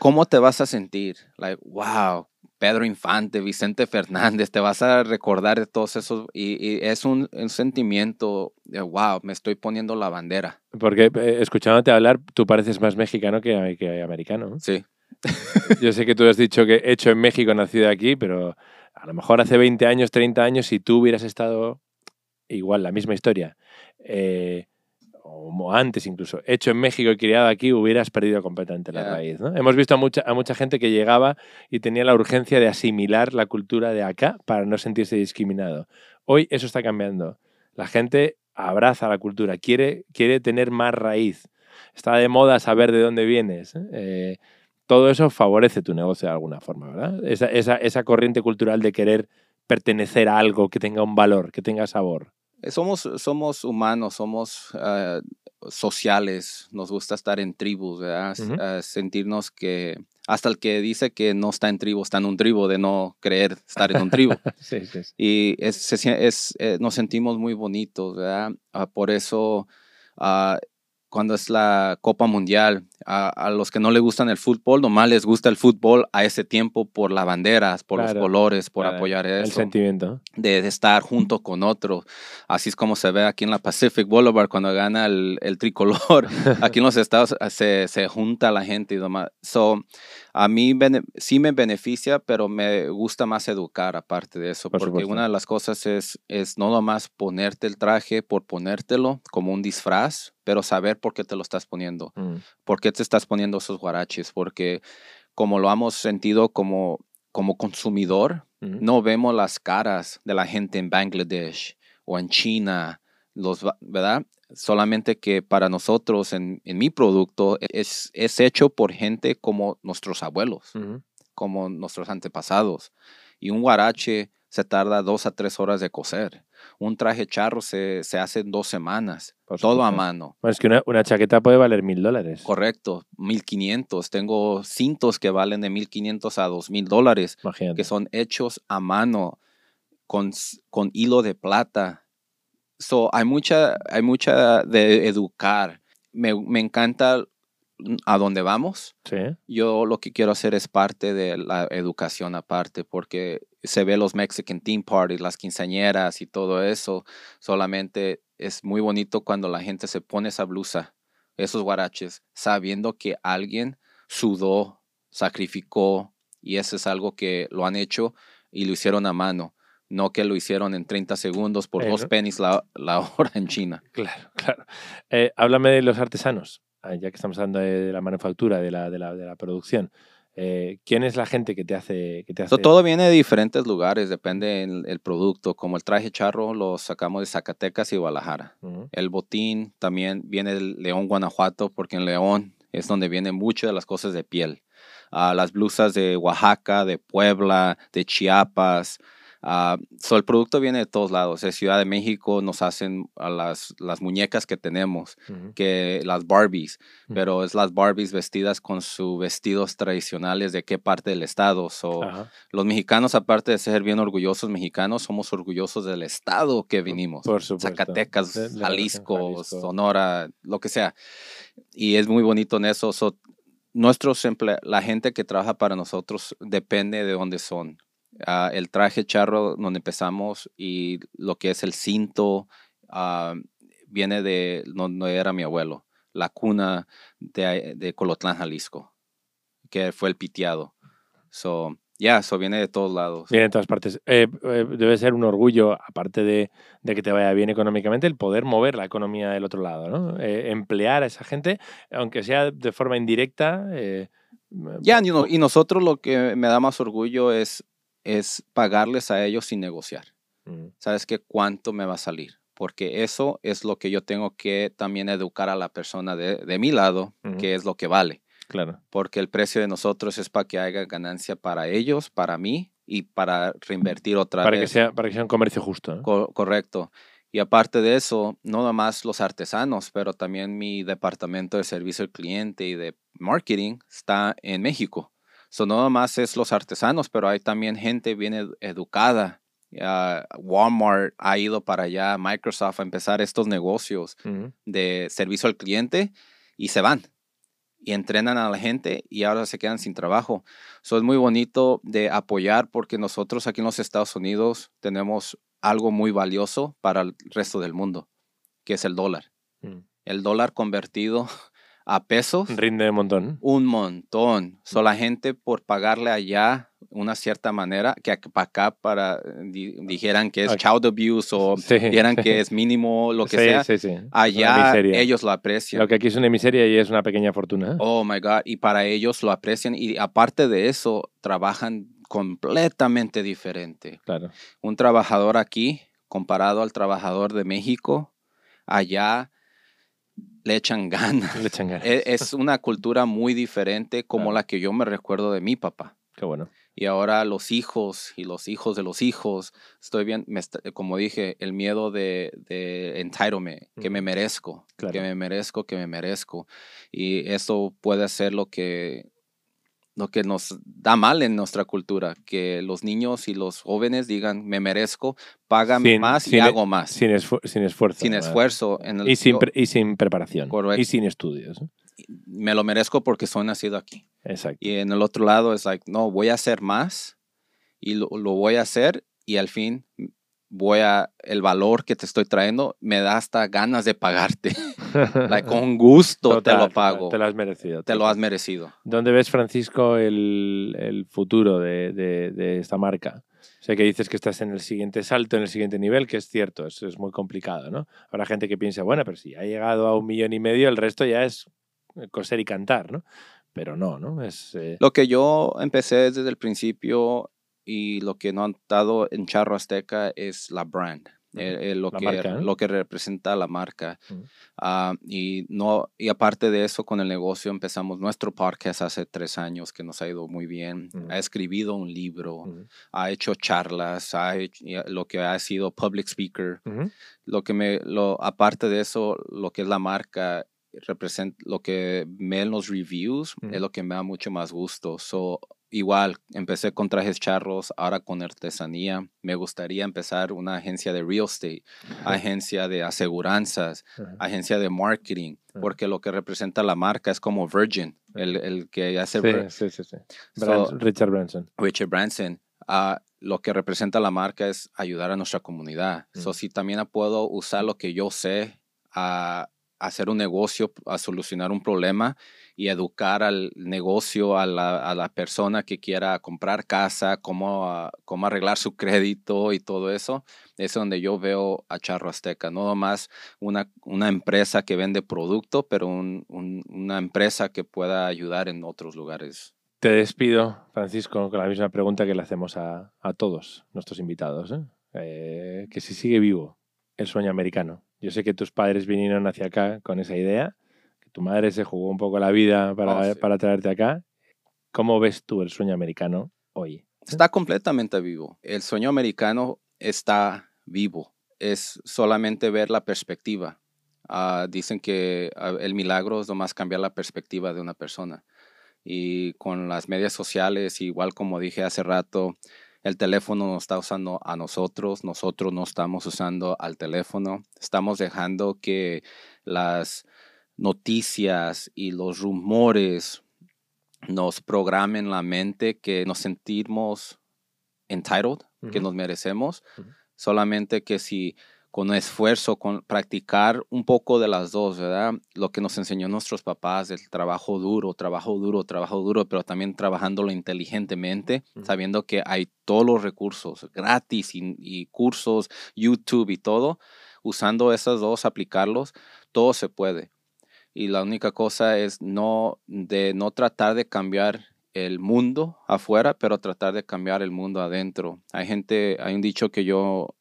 ¿Cómo te vas a sentir? Like, wow, Pedro Infante, Vicente Fernández, te vas a recordar de todos esos, y, y es un, un sentimiento de, wow, me estoy poniendo la bandera. Porque eh, escuchándote hablar, tú pareces más mexicano que, que americano. ¿no? Sí, Yo sé que tú has dicho que hecho en México, nacido aquí, pero a lo mejor hace 20 años, 30 años, si tú hubieras estado igual, la misma historia, eh, o antes incluso, hecho en México y criado aquí, hubieras perdido completamente la Ya. raíz. ¿no? Hemos visto a mucha, a mucha gente que llegaba y tenía la urgencia de asimilar la cultura de acá para no sentirse discriminado. Hoy eso está cambiando. La gente abraza la cultura, quiere, quiere tener más raíz. Está de moda saber de dónde vienes. ¿eh? Eh, todo eso favorece tu negocio de alguna forma, ¿verdad? Esa, esa, esa corriente cultural de querer pertenecer a algo que tenga un valor, que tenga sabor. Eh, Somos, somos humanos, somos ah, sociales, nos gusta estar en tribus, ¿verdad? Ah, sentirnos que hasta el que dice que no está en tribu, está en un tribu de no creer estar en un tribu. Sí, sí, sí. y es, es, eh, nos sentimos muy bonitos, ¿verdad? Ah, por eso, cuando es la Copa Mundial, a, a los que no les gustan el fútbol, nomás les gusta el fútbol a ese tiempo por las banderas, por Claro, los colores, por Claro, apoyar El eso sentimiento. de, de estar junto con otro. Así es como se ve aquí en la Pacific Boulevard cuando gana el, el tricolor. aquí en los estados eh, se, se junta la gente y demás. So, a mí bene- sí me beneficia, pero me gusta más educar aparte de eso. Por porque supuesto. una de las cosas es, es no nomás ponerte el traje por ponértelo como un disfraz, pero saber por qué te lo estás poniendo. Mm. ¿Por qué te estás poniendo esos guaraches? Porque como lo hemos sentido como, como consumidor, no vemos las caras de la gente en Bangladesh o en China, los, ¿verdad? Solamente que para nosotros, en, en mi producto, es, es hecho por gente como nuestros abuelos, como nuestros antepasados. Y un guarache se tarda dos a tres horas de coser. Un traje charro se, se hace en dos semanas, Por todo a mano. Bueno, es que una, una chaqueta puede valer mil dólares. Correcto, 1500. Tengo cintos que valen de 1500 a 2000 dólares. Imagínate. que son hechos a mano con, con hilo de plata. So, hay mucha, hay mucha de educar. Me, me encanta a dónde vamos. Sí. Yo lo que quiero hacer es parte de la educación aparte, porque se ve los Mexican Team Parties, las quinceañeras y todo eso. Solamente es muy bonito cuando la gente se pone esa blusa, esos guaraches, sabiendo que alguien sudó, sacrificó, y eso es algo que lo han hecho y lo hicieron a mano. No que lo hicieron en 30 segundos por Eh, dos ¿no? pennies la, la hora en China. Claro, claro. Eh, háblame de los artesanos, ya que estamos hablando de, de la manufactura, de la, de la, de la producción. Eh, ¿Quién es la gente que te hace... Que te hace... Todo viene de diferentes lugares, depende del el producto. Como el traje charro lo sacamos de Zacatecas y Guadalajara. Ujú. El botín también viene del León, Guanajuato, porque en León es donde vienen muchas de las cosas de piel. Ah, las blusas de Oaxaca, de Puebla, de Chiapas. Ah, so, el producto viene de todos lados. De Ciudad de México nos hacen a las, las muñecas que tenemos, Ujú. que las Barbies, Mm. pero es las Barbies vestidas con sus vestidos tradicionales de qué parte del estado. So, Ajá. los mexicanos, aparte de ser bien orgullosos mexicanos, somos orgullosos del estado que vinimos. Por supuesto. Zacatecas, Jalisco, Jalisco. Sonora, lo que sea. Y es muy bonito en eso. So, nuestros la gente que trabaja para nosotros depende de dónde son. Ah, el traje charro donde empezamos y lo que es el cinto ah, viene de donde era mi abuelo, la cuna de, de Colotlán, Jalisco, que fue el piteado. So, ya, eso viene de todos lados. Viene de todas partes. Eh, eh, debe ser un orgullo, aparte de, de que te vaya bien económicamente, el poder mover la economía del otro lado, ¿no? Eh, emplear a esa gente, aunque sea de forma indirecta. eh, Ya, y, no- y nosotros lo que me da más orgullo es, es pagarles a ellos sin negociar. mm, ¿Sabes qué? ¿Cuánto me va a salir? Porque eso es lo que yo tengo que también educar a la persona de, de mi lado, Ujú. que es lo que vale. Claro. Porque el precio de nosotros es para que haya ganancia para ellos, para mí y para reinvertir otra Para que, vez. sea, para que sea un comercio justo. Co- correcto. Y aparte de eso, no nada más los artesanos, pero también mi departamento de servicio al cliente y de marketing está en México. So, no nada más es los artesanos, pero hay también gente bien ed- educada. Walmart ha ido para allá, Microsoft a empezar estos negocios de servicio al cliente y se van y entrenan a la gente y ahora se quedan sin trabajo. So, es muy bonito de apoyar porque nosotros aquí en los Estados Unidos tenemos algo muy valioso para el resto del mundo, que es el dólar. Mm. El dólar convertido a pesos, Rinde un montón. un montón. So, la gente por pagarle allá una cierta manera, que para acá para, di- dijeran que es Ok. child abuse o Sí. dijeran que es mínimo, lo que Sí, sea, allá ellos lo aprecian. Lo que aquí es una miseria y es una pequeña fortuna. Oh my God, y para ellos lo aprecian y aparte de eso, trabajan completamente diferente. Claro. Un trabajador aquí, comparado al trabajador de México, allá le echan ganas. Le echan ganas. E- Es una cultura muy diferente como la que yo me recuerdo de mi papá. Qué bueno. Y ahora los hijos y los hijos de los hijos, estoy bien, me como dije, el miedo de, de entitlement, que me merezco, Claro. que me merezco, que me merezco. Y eso puede ser lo que, lo que nos da mal en nuestra cultura, que los niños y los jóvenes digan, me merezco, págame Sin- más y sin- hago más. Sin, esfu- sin esfuerzo. Sin además. esfuerzo. En el- Y sin, y sin preparación. Correcto. Y sin estudios. ¿eh? me lo merezco porque soy nacido aquí. Exacto. Y en el otro lado es like, no, voy a hacer más y lo, lo voy a hacer y al fin voy a, el valor que te estoy trayendo me da hasta ganas de pagarte. Like, con gusto Total, te lo pago. Te lo has merecido. Te lo has merecido. ¿Dónde ves, Francisco, el, el futuro de, de- de esta marca? Sé que dices que estás en el siguiente salto, en el siguiente nivel, que es cierto, eso es muy complicado, ¿no? Habrá gente que piensa, bueno, pero si ha llegado a un millón y medio, el resto ya es coser y cantar, ¿no? Pero no, ¿no? Es, eh, Lo que yo empecé desde el principio y lo que no han dado en Charro Azteca es la brand. Ujú. eh, eh, lo, La que, marca, ¿eh? lo que representa la marca. Ujú. Ah, y, no, y aparte de eso, con el negocio empezamos nuestro podcast hace tres años que nos ha ido muy bien. Ujú. Ha escribido un libro, ha hecho charlas, ha hecho, lo que ha sido public speaker. Lo que me, lo, aparte de eso, lo que es la marca, representa, lo que me en los reviews es lo que me da mucho más gusto. So, igual, empecé con trajes charros, ahora con artesanía. Me gustaría empezar una agencia de real estate, agencia de aseguranzas, agencia de marketing, porque lo que representa la marca es como Virgin, el, el que hace Sí, sí, sí. sí. So- Brans- Richard Branson. Richard Branson. ah, lo que representa la marca es ayudar a nuestra comunidad. So, si también puedo usar lo que yo sé a hacer un negocio, a solucionar un problema y educar al negocio, a la, a la persona que quiera comprar casa, cómo, ah, cómo arreglar su crédito y todo eso, es donde yo veo a Charro Azteca. No nomás una, una empresa que vende producto, pero un- una empresa que pueda ayudar en otros lugares. Te despido, Francisco, con la misma pregunta que le hacemos a, a todos nuestros invitados. ¿eh? Eh, que si sigue vivo el sueño americano. Yo sé que tus padres vinieron hacia acá con esa idea, que tu madre se jugó un poco la vida para, Oh, sí. para traerte acá. ¿Cómo ves tú el sueño americano hoy? Está completamente vivo. El sueño americano está vivo. Es solamente ver la perspectiva. Ah, dicen que ah, el milagro es nomás cambiar la perspectiva de una persona. Y con las medias sociales, igual como dije hace rato, el teléfono nos está usando a nosotros, nosotros no estamos usando al teléfono. Estamos dejando que las noticias y los rumores nos programen la mente que nos sentimos entitled, que nos merecemos. Solamente que si con esfuerzo, con practicar un poco de las dos, ¿verdad? Lo que nos enseñó nuestros papás, el trabajo duro, trabajo duro, trabajo duro, pero también trabajándolo inteligentemente, sabiendo que hay todos los recursos gratis y, y cursos, YouTube y todo, usando esos dos, aplicarlos, todo se puede. Y la única cosa es no, de no tratar de cambiar el mundo afuera, pero tratar de cambiar el mundo adentro. Hay gente, hay un dicho que yo,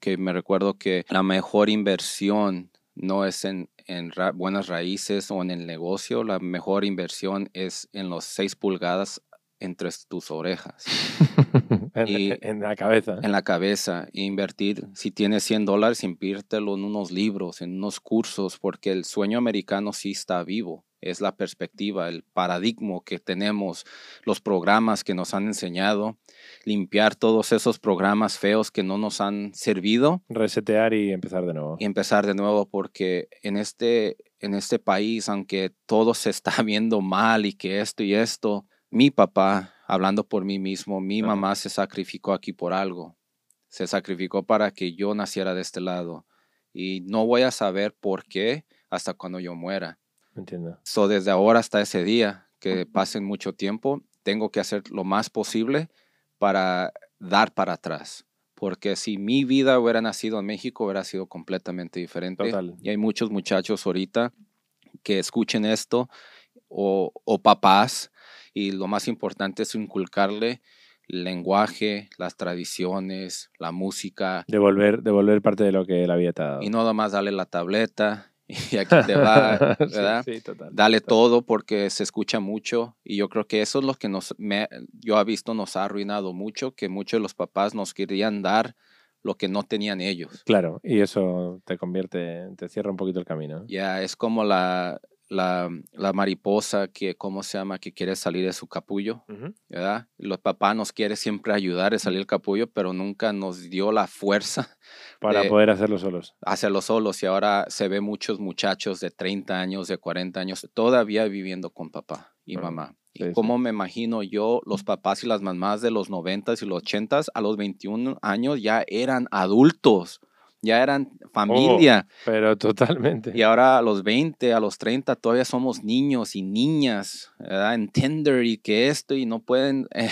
que me recuerdo que la mejor inversión no es en, en ra- buenas raíces o en el negocio, la mejor inversión es en los seis pulgadas entre tus orejas, en, Y- en la cabeza. en la cabeza, e invertir, si tienes 100 dólares, inviértelo en unos libros, en unos cursos, porque el sueño americano sí está vivo. Es la perspectiva, el paradigma que tenemos, los programas que nos han enseñado, limpiar todos esos programas feos que no nos han servido Resetear y empezar de nuevo. y empezar de nuevo porque en este, en este país, aunque todo se está viendo mal y que esto y esto, mi papá, hablando por mí mismo, mi mamá se sacrificó aquí por algo. Se sacrificó para que yo naciera de este lado. Y no voy a saber por qué hasta cuando yo muera. entiendo. So, desde ahora hasta ese día, que pasen mucho tiempo, tengo que hacer lo más posible para dar para atrás. Porque si mi vida hubiera nacido en México, hubiera sido completamente diferente. Total. Y hay muchos muchachos ahorita que escuchen esto, o, o papás, y lo más importante es inculcarle el lenguaje, las tradiciones, la música, Devolver, devolver parte de lo que la vida te ha dado. y no nomás darle la tableta y aquí te va, Sí, ¿verdad? Sí, total. Dale total. todo porque se escucha mucho y yo creo que eso es lo que nos, me- yo he visto nos ha arruinado mucho, que muchos de los papás nos querían dar lo que no tenían ellos. Claro, y eso te convierte, te cierra un poquito el camino. Ya es como la, la, la mariposa que, ¿cómo se llama? Que quiere salir de su capullo, Ujú. ¿verdad? Y Los papás nos quieren siempre ayudar a salir del capullo, pero nunca nos dio la fuerza Para de- poder hacerlo solos. hacerlo solos y ahora se ve muchos muchachos de 30 años, de 40 años, todavía viviendo con papá y mamá. sí, y sí. cómo me imagino yo, los papás y las mamás de los 90s y los 80s, a los 21 años ya eran adultos, ya eran familia. Pero totalmente. Y ahora a los 20, a los 30, todavía somos niños y niñas, ¿verdad? En Tinder y que esto y no pueden, eh,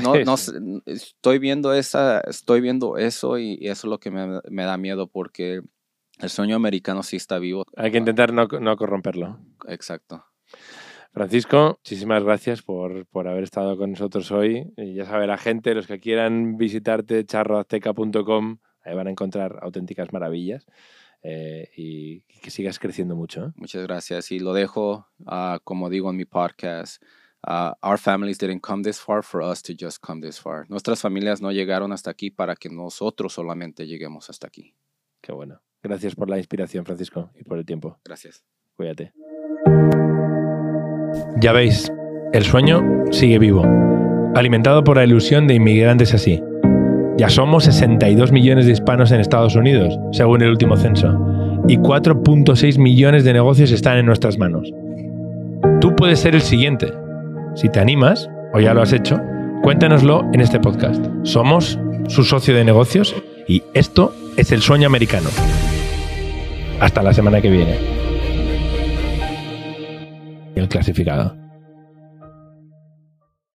no, Sí, estoy viendo esa, estoy viendo eso y, y eso es lo que me, me da miedo porque el sueño americano sí está vivo. Hay que intentar no, no corromperlo. Exacto. Francisco, muchísimas gracias por, por haber estado con nosotros hoy. Y ya sabe la gente, los que quieran visitarte, charroazteca.com, ahí van a encontrar auténticas maravillas. eh, y que sigas creciendo mucho. ¿eh? Muchas gracias. Y lo dejo, ah, como digo en mi podcast, ah, our families didn't come this far for us to just come this far. Nuestras familias no llegaron hasta aquí para que nosotros solamente lleguemos hasta aquí. Qué bueno. Gracias por la inspiración, Francisco, y por el tiempo. Gracias. Cuídate. Ya veis, el sueño sigue vivo, alimentado por la ilusión de inmigrantes así. Ya somos 62 millones de hispanos en Estados Unidos, según el último censo, y 4.6 millones de negocios están en nuestras manos. Tú puedes ser el siguiente. Si te animas, o ya lo has hecho, cuéntanoslo en este podcast. Somos su socio de negocios y esto es el sueño americano. Hasta la semana que viene. El clasificado.